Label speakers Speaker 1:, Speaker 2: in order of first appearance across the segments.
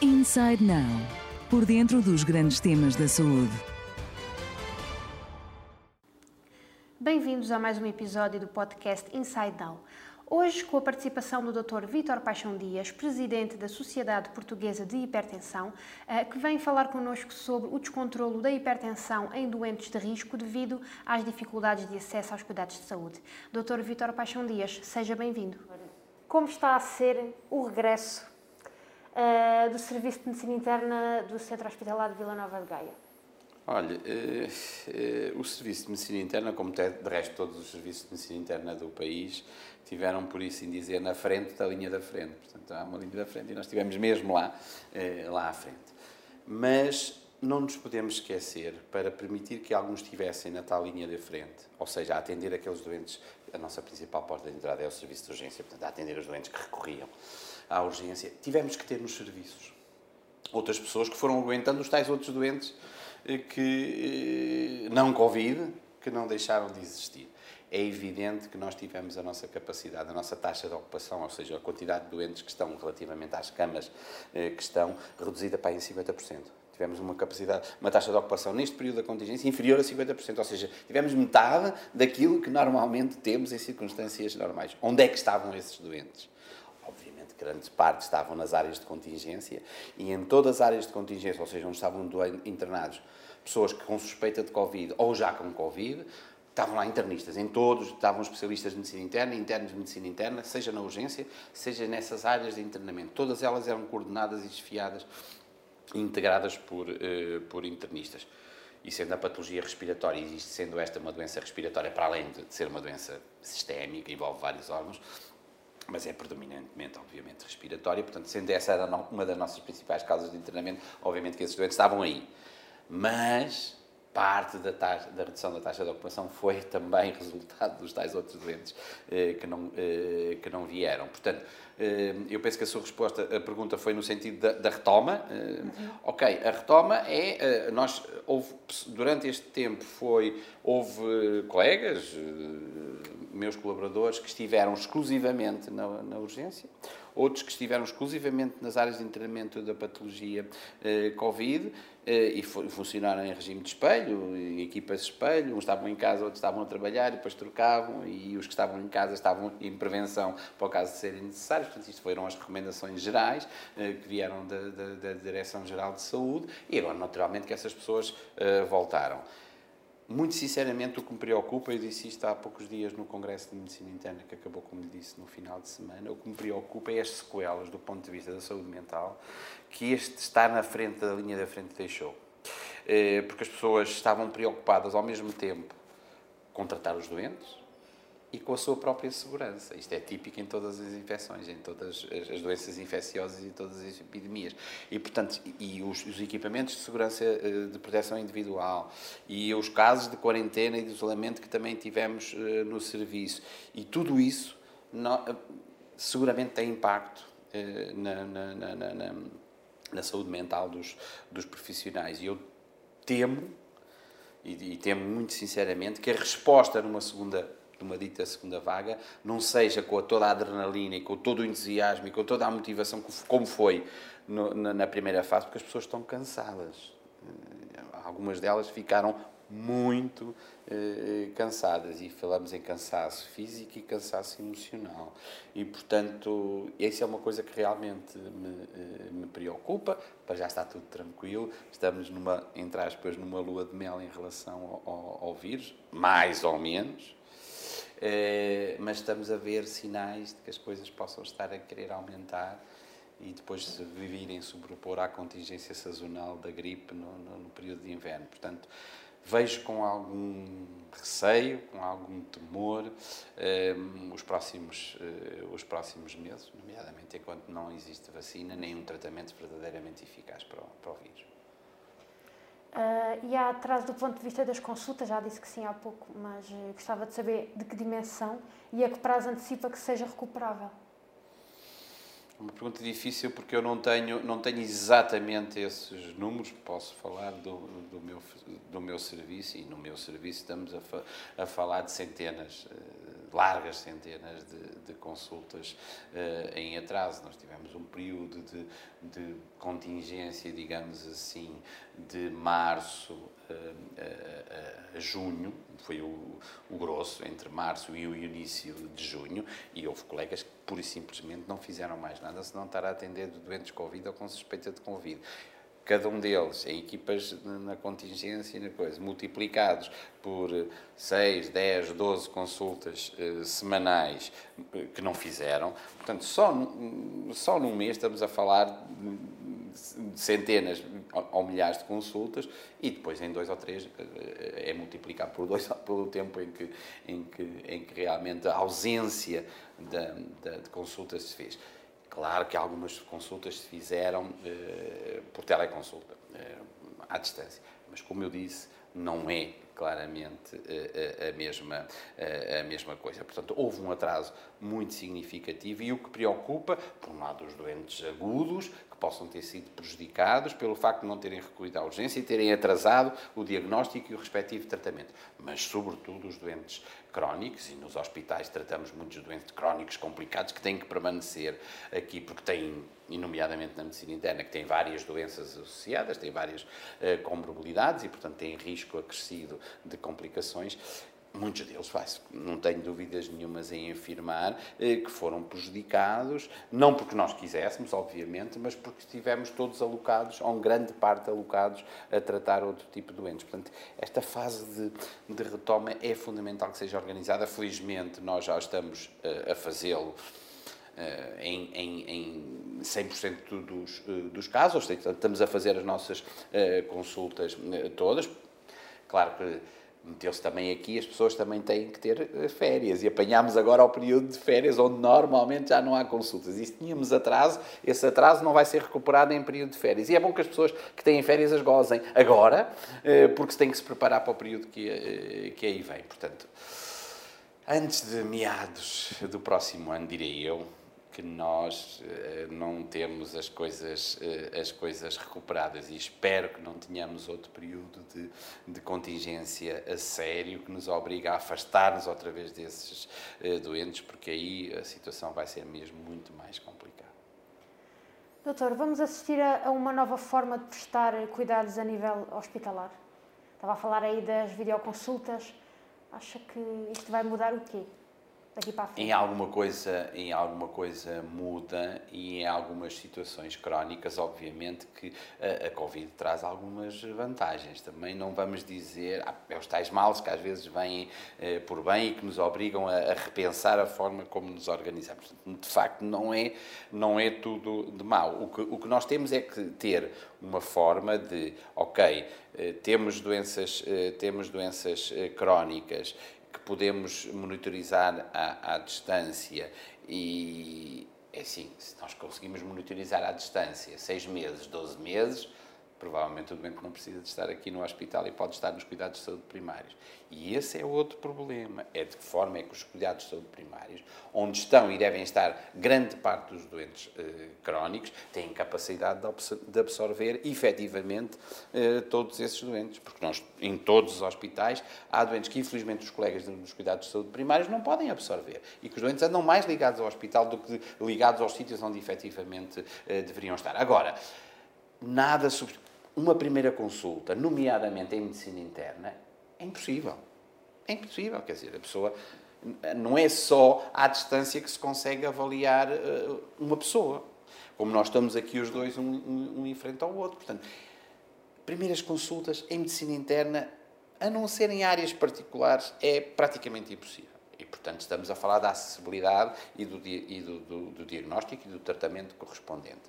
Speaker 1: Inside Now por dentro dos grandes temas da saúde.
Speaker 2: Bem-vindos a mais um episódio do podcast Inside Now. Hoje, com a participação do Dr. Vítor Paixão Dias, presidente da Sociedade Portuguesa de Hipertensão, eh, que vem falar connosco sobre o descontrolo da hipertensão em doentes de risco devido às dificuldades de acesso aos cuidados de saúde. Dr. Vítor Paixão Dias, seja bem-vindo. Como está a ser o regresso do Serviço de Medicina Interna do Centro Hospitalar de Vila Nova de Gaia?
Speaker 3: Olha, eh, eh, o Serviço de Medicina Interna, como de resto todos os serviços de medicina interna do país, tiveram, por isso em dizer, na frente da linha da frente. Portanto, há uma linha da frente e nós estivemos mesmo lá, eh, lá à frente. Mas não nos podemos esquecer, para permitir que alguns estivessem na tal linha da frente, ou seja, a atender aqueles doentes, a nossa principal porta de entrada é o serviço de urgência, portanto, a atender os doentes que recorriam à urgência, tivemos que ter nos serviços outras pessoas que foram aguentando os tais outros doentes que não Covid, que não deixaram de existir. É evidente que nós tivemos a nossa capacidade, a nossa taxa de ocupação, ou seja, a quantidade de doentes que estão relativamente às camas eh, que estão, reduzida para em 50%. Tivemos uma capacidade, uma taxa de ocupação neste período da contingência inferior a 50%, ou seja, tivemos metade daquilo que normalmente temos em circunstâncias normais. Onde é que estavam esses doentes? Grande parte estavam nas áreas de contingência e em todas as áreas de contingência, ou seja, onde estavam internados pessoas com suspeita de Covid ou já com Covid, estavam lá internistas, em todos, estavam especialistas de medicina interna, internos de medicina interna, seja na urgência, seja nessas áreas de internamento. Todas elas eram coordenadas e desfiadas, integradas por, uh, por internistas. E sendo a patologia respiratória, e sendo esta uma doença respiratória, para além de ser uma doença sistémica, envolve vários órgãos, mas é predominantemente, obviamente, respiratória, portanto, sendo essa uma das nossas principais causas de internamento, obviamente que esses doentes estavam aí. Mas parte da, taxa, da, redução da taxa de ocupação foi também resultado dos tais outros doentes eh, que, não, eh, que não vieram. Portanto, eh, eu penso que a sua resposta, a pergunta foi no sentido da, da retoma. Eh. Ok, a retoma é, eh, nós, houve, durante este tempo foi, houve colegas, eh, meus colaboradores, que estiveram exclusivamente na, na urgência, outros que estiveram exclusivamente nas áreas de internamento da patologia eh, Covid eh, e funcionaram em regime de espelho, em equipas de espelho, uns estavam em casa, outros estavam a trabalhar, e depois trocavam, e os que estavam em casa estavam em prevenção para o caso de serem necessários. Portanto, isto foram as recomendações gerais eh, que vieram da, da, da Direção-Geral de Saúde, e agora, naturalmente, que essas pessoas eh, voltaram. Muito sinceramente, o que me preocupa, eu disse isto há poucos dias no Congresso de Medicina Interna, que acabou, como lhe disse, no final de semana, o que me preocupa é as sequelas do ponto de vista da saúde mental que este estar na frente da linha da frente deixou. Eh, porque as pessoas estavam preocupadas ao mesmo tempo com tratar os doentes, e com a sua própria segurança. Isto é típico em todas as infecções, em todas as doenças infecciosas e todas as epidemias. E, portanto, e os, os, equipamentos de segurança eh, de proteção individual e os casos de quarentena e de isolamento que também tivemos eh, no serviço. E tudo isso eh, seguramente tem impacto na, na, na, na saúde mental dos, dos profissionais. E eu temo, e, e temo muito sinceramente, que a resposta numa segunda de uma dita segunda vaga, não seja com toda a adrenalina e com todo o entusiasmo e com toda a motivação como foi no, na, na, primeira fase, porque as pessoas estão cansadas. Eh, algumas delas ficaram muito eh, cansadas. E falamos em cansaço físico e cansaço emocional. E portanto essa é uma coisa que realmente me, eh, me preocupa. Para já está tudo tranquilo. Estamos numa entre aspas numa lua de mel em relação ao, ao, ao vírus mais ou menos mas estamos a ver sinais de que as coisas possam estar a querer aumentar e depois se virem sobrepor à contingência sazonal da gripe no, no, no, período de inverno. Portanto, vejo com algum receio, com algum temor eh, os, próximos, uh, os próximos meses, nomeadamente enquanto não existe vacina nem um tratamento verdadeiramente eficaz para o, para o vírus.
Speaker 2: Uh, e há atrás do ponto de vista das consultas, já disse que sim há pouco, mas uh, gostava de saber de que dimensão e a que prazo antecipa que seja recuperável.
Speaker 3: Uma pergunta difícil porque eu não tenho, não tenho exatamente esses números, posso falar do, do, meu, do meu serviço e no meu serviço estamos a, fa, a falar de centenas, largas centenas de, de consultas uh, em atraso. Nós tivemos um período de, de contingência, digamos assim, de março a, a, junho, foi o, o, grosso, entre março e o início de junho, e houve colegas que pura e simplesmente não fizeram mais nada senão estar a atender doentes Covid ou com suspeita de Covid cada um deles em equipas na contingência e na coisa, multiplicados por 6, 10, 12 consultas uh, semanais uh, que não fizeram. Portanto, só, só num mês estamos a falar de centenas ou milhares de consultas e depois em dois ou três uh, é multiplicar por dois pelo tempo em que, em que, em que realmente a ausência de, de consultas se fez. Claro que algumas consultas se fizeram eh, por teleconsulta, eh, à distância. Mas, como eu disse, não é claramente eh, a, mesma, a mesma coisa. Portanto, houve um atraso muito significativo e o que preocupa, por um lado, os doentes agudos, possam ter sido prejudicados pelo facto de não terem recorrido à urgência e terem atrasado o diagnóstico e o respectivo tratamento. Mas, sobretudo, os doentes crónicos, e nos hospitais tratamos muitos doentes crónicos complicados que têm que permanecer aqui porque têm, e nomeadamente na medicina interna, que têm várias doenças associadas, têm várias uh, comorbilidades e, portanto, têm risco acrescido de complicações muitos deles, não tenho dúvidas nenhumas em afirmar, eh, que foram prejudicados, não porque nós quiséssemos, obviamente, mas porque estivemos todos alocados, ou grande parte alocados, a tratar outro tipo de doentes. Portanto, esta fase de, de retoma é fundamental que seja organizada. Felizmente, nós já estamos uh, a fazê-lo. Uh, em, em, em 100% dos, dos casos, estamos a fazer as nossas consultas todas. Claro que meteu-se também aqui, as pessoas também têm que ter eh, férias. E apanhámos agora o período de férias, onde normalmente já não há consultas. E se tínhamos atraso, esse atraso não vai ser recuperado em período de férias. E é bom que as pessoas que têm férias as gozem agora, eh, porque se têm que se preparar para o período que, eh, que aí vem. Portanto, antes de meados do próximo ano, direi eu, que nós uh, não temos as coisas, uh, as coisas recuperadas e espero que não tenhamos outro período de, de contingência a sério que nos obriga a afastar-nos outra vez desses uh, doentes, porque aí a situação vai ser mesmo muito mais complicada.
Speaker 2: Doutor, vamos assistir a, a uma nova forma de prestar cuidados a nível hospitalar? Estava a falar aí das videoconsultas. Acha que isto vai mudar o quê? Daqui para a frente?
Speaker 3: Em alguma coisa, em alguma coisa muda e em algumas situações crónicas, obviamente que a, a Covid traz algumas vantagens. Também não vamos dizer, ah, é os tais males que às vezes vêm eh, por bem e que nos obrigam a, a, repensar a forma como nos organizamos. De facto, não é, não é tudo de mal. O que, o que nós temos é que ter uma forma de, ok, eh, temos doenças, eh, temos doenças eh, crónicas podemos monitorizar à, à distância e é assim, se nós conseguimos monitorizar à distância 6 meses, 12 meses, provavelmente o doente não precisa de estar aqui no hospital e pode estar nos cuidados de saúde primários. E esse é outro problema, é de que forma é que os cuidados de saúde primários, onde estão e devem estar grande parte dos doentes eh, crónicos, têm capacidade de absorver efetivamente eh, todos esses doentes, porque nós, em todos os hospitais, há doentes que infelizmente os colegas dos cuidados de saúde primários não podem absorver e que os doentes andam mais ligados ao hospital do que ligados aos sítios onde efetivamente eh, deveriam estar. Agora, nada sobre uma primeira consulta, nomeadamente em medicina interna, é impossível. É impossível, quer dizer, a pessoa não é só à distância que se consegue avaliar uh, uma pessoa. Como nós estamos aqui os dois, um, um, um em frente ao outro. Portanto, primeiras consultas em medicina interna, a não ser em áreas particulares, é praticamente impossível. E, portanto, estamos a falar da acessibilidade e do, e do, do, do diagnóstico e do tratamento correspondente.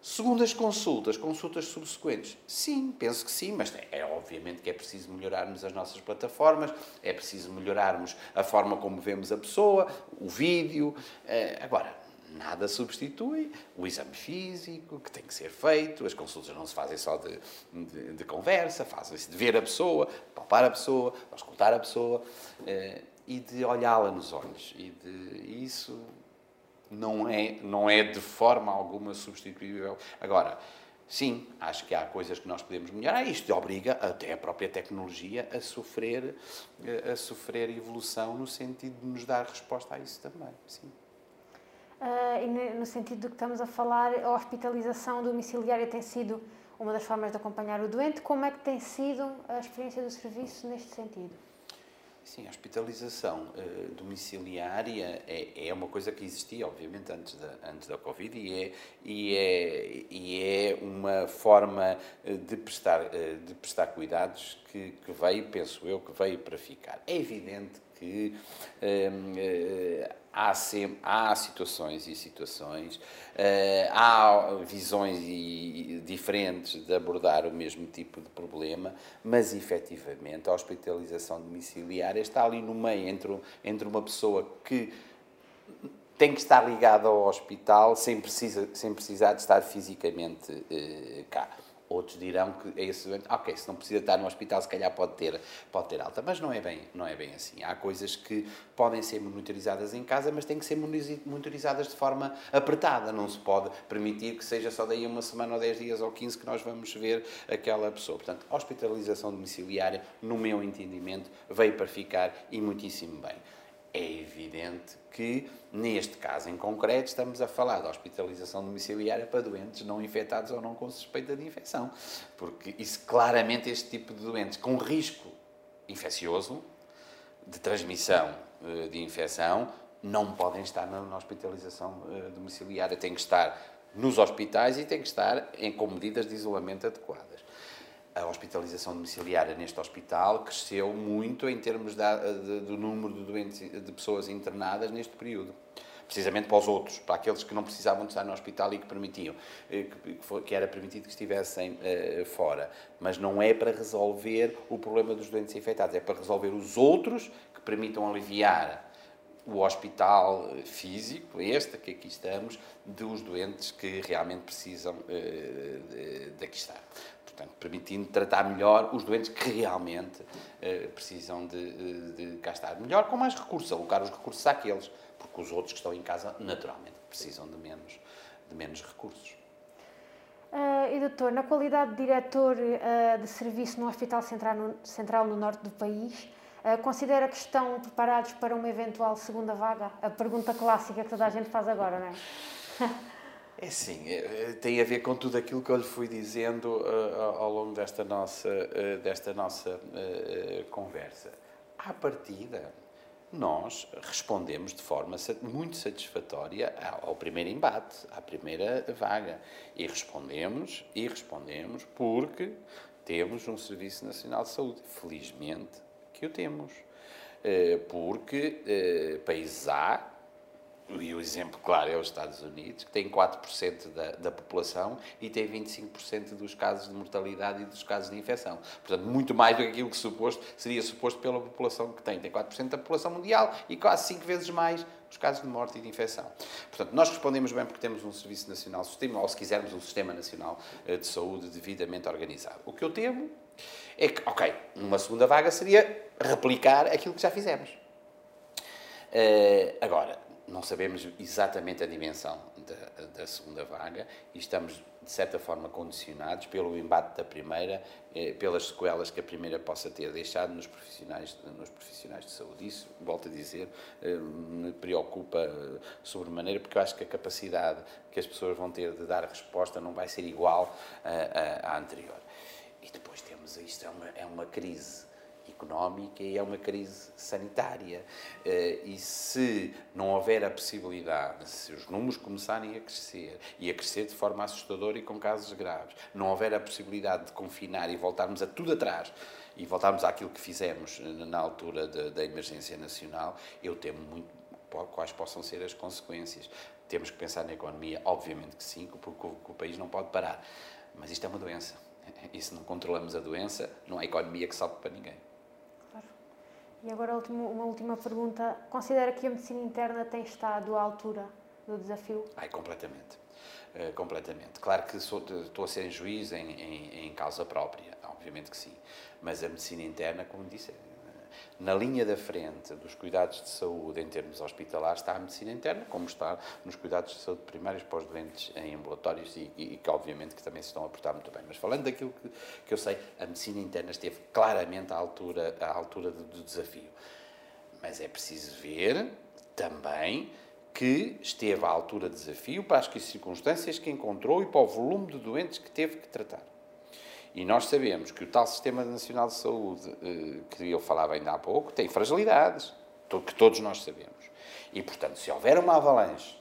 Speaker 3: Segundo as consultas, consultas subsequentes, sim, penso que sim, mas é, obviamente que é preciso melhorarmos as nossas plataformas, é preciso melhorarmos a forma como vemos a pessoa, o vídeo. Eh, agora, nada substitui o exame físico que tem que ser feito, as consultas não se fazem só de, de, de conversa, fazem-se de ver a pessoa, palpar a pessoa, escutar a pessoa eh, e de olhá-la nos olhos. E de isso não é, não é de forma alguma substituível. Agora, sim, acho que há coisas que nós podemos melhorar. Isto obriga até a própria tecnologia a sofrer, a sofrer evolução no sentido de nos dar resposta a isso também. Sim.
Speaker 2: Uh, e no sentido do que estamos a falar, a hospitalização domiciliária tem sido uma das formas de acompanhar o doente. Como é que tem sido a experiência do serviço neste sentido?
Speaker 3: Sim, a hospitalização uh, domiciliária é, é uma coisa que existia, obviamente, antes da, antes da Covid e é, e, é, e é uma forma eh, de prestar, uh, de prestar cuidados que, que veio, penso eu, que veio para ficar. É evidente que uh, há, há situações e situações, uh, há visões e, diferentes de abordar o mesmo tipo de problema, mas efetivamente a hospitalização domiciliária está ali no meio entre, entre uma pessoa que tem que estar ligada ao hospital sem, precisa, sem precisar de estar fisicamente uh, cá. Outros dirão que é esse doente, ok, se não precisa estar no hospital, se calhar pode ter, pode ter alta. Mas não é, bem, não é bem assim. Há coisas que podem ser monitorizadas em casa, mas têm que ser monitorizadas de forma apertada. Não se pode permitir que seja só daí uma semana ou 10 dias ou 15 que nós vamos ver aquela pessoa. Portanto, hospitalização domiciliária, no meu entendimento, veio para ficar e muitíssimo bem. É evidente que, neste caso em concreto, estamos a falar de hospitalização domiciliária para doentes não infectados ou não com suspeita de infecção. Porque isso, claramente, este tipo de doentes com risco infeccioso, de transmissão eh, de infecção, não podem estar na hospitalização eh, domiciliária. Têm que estar nos hospitais e têm que estar em, com medidas de isolamento adequadas a hospitalização domiciliária neste hospital cresceu muito em termos da, de, do número de, doentes, de pessoas internadas neste período. Precisamente para os outros, para aqueles que não precisavam de estar no hospital e que permitiam, eh, que, que era permitido que estivessem uh, fora. Mas não é para resolver o problema dos doentes infectados, é para resolver os outros que permitam aliviar o hospital físico, este que aqui estamos, dos doentes que realmente precisam uh, aqui estar portanto, permitindo tratar melhor os doentes que realmente eh, precisam de, de, estar melhor, com mais recursos, alocar os recursos àqueles, porque os outros que estão em casa, naturalmente, precisam de menos, de menos recursos.
Speaker 2: Uh, e doutor, na qualidade de diretor uh, de serviço no Hospital Central no, Central no Norte do país, considera que estão preparados para uma eventual segunda vaga? A pergunta clássica que toda a gente faz agora, não é?
Speaker 3: É sim, é, é, tem a ver com tudo aquilo que eu lhe fui dizendo uh, ao longo desta nossa, uh, desta nossa uh, conversa. À partida, nós respondemos de forma muito satisfatória ao primeiro embate, à primeira vaga. E respondemos, e respondemos porque temos um Serviço Nacional de Saúde. Felizmente que o temos. Porque países há e o exemplo claro é os Estados Unidos, que tem 4% da, da população e tem 25% dos casos de mortalidade e dos casos de infecção. Portanto, muito mais do que aquilo que suposto, seria suposto pela população que tem. Tem 4% da população mundial e quase 5 vezes mais os casos de morte e de infecção. Portanto, nós respondemos bem porque temos um Serviço Nacional de Sistema, ou se quisermos, um Sistema Nacional eh, de Saúde devidamente organizado. O que eu temo é que, ok, numa segunda vaga seria replicar aquilo que já fizemos. Uh, agora, não sabemos exatamente a dimensão da, da, segunda vaga e estamos, de certa forma, condicionados pelo embate da primeira, eh, pelas sequelas que a primeira possa ter deixado nos profissionais, nos profissionais de saúde. Isso, volto a dizer, eh, me preocupa eh, sobremaneira, porque eu acho que a capacidade que as pessoas vão ter de dar resposta não vai ser igual à, à anterior. E depois temos, isto é uma, é uma crise económica e é uma crise sanitária. Eh, e se não houver a possibilidade, se os números começarem a crescer e a crescer de forma assustadora e com casos graves, não houver a possibilidade de confinar e voltarmos a tudo atrás e voltarmos àquilo que fizemos na altura da, da emergência nacional, eu temo muito quais possam ser as consequências. Temos que pensar na economia, obviamente que sim, porque o país não pode parar. Mas isto é uma doença. E se não controlamos a doença, não há economia que salve para ninguém.
Speaker 2: E agora uma última pergunta. Considera que a medicina interna tem estado à altura do desafio?
Speaker 3: Ai, completamente. Uh, completamente. Claro que sou, estou a ser juiz em, em, em, causa própria, obviamente que sim. Mas a medicina interna, como disse, na linha da frente dos cuidados de saúde em termos hospitalares está a medicina interna, como está nos cuidados de saúde primários para os doentes em ambulatórios e, e, que obviamente que também se estão a portar muito bem. Mas falando daquilo que, que eu sei, a medicina interna esteve claramente à altura, à altura do, do desafio. Mas é preciso ver também que esteve à altura do desafio para as circunstâncias que encontrou e para o volume de doentes que teve que tratar. E nós sabemos que o tal Sistema Nacional de Saúde, eh, que eu falava ainda há pouco, tem fragilidades, que todos nós sabemos. E, portanto, se houver uma avalanche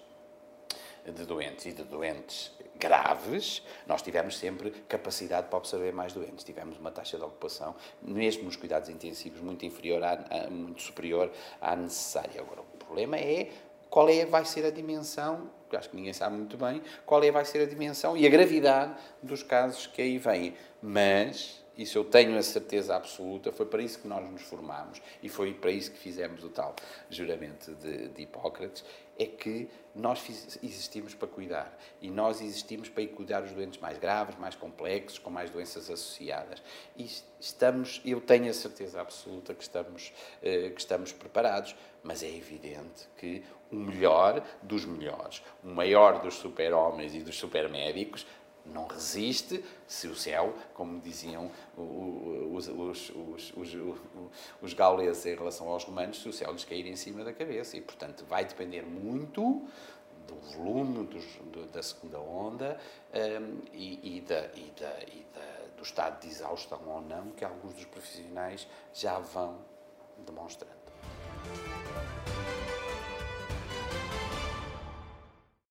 Speaker 3: de doentes e de doentes graves, nós tivemos sempre capacidade para absorver mais doentes. Tivemos uma taxa de ocupação, mesmo nos cuidados intensivos, muito inferior, à, muito superior à necessária. Agora, o problema é qual é vai ser a dimensão, acho que ninguém sabe muito bem, qual é vai ser a dimensão e a gravidade dos casos que aí vêm. Mas, isso eu tenho a certeza absoluta, foi para isso que nós nos formámos e foi para isso que fizemos o tal juramento de, de Hipócrates, é que nós fiz, existimos para cuidar e nós existimos para cuidar os doentes mais graves, mais complexos, com mais doenças associadas. E estamos, eu tenho a certeza absoluta que estamos, eh, que estamos preparados, mas é evidente que o melhor dos melhores, o maior dos super-homens e dos super-médicos, não resiste se o céu, como diziam os, os, os, os, gauleses em relação aos romanos, se o céu lhes cair em cima da cabeça. E, portanto, vai depender muito do volume dos, do, da segunda onda um, e, e, da, e, da, e da, do estado de exaustão ou não que alguns dos profissionais já vão demonstrando.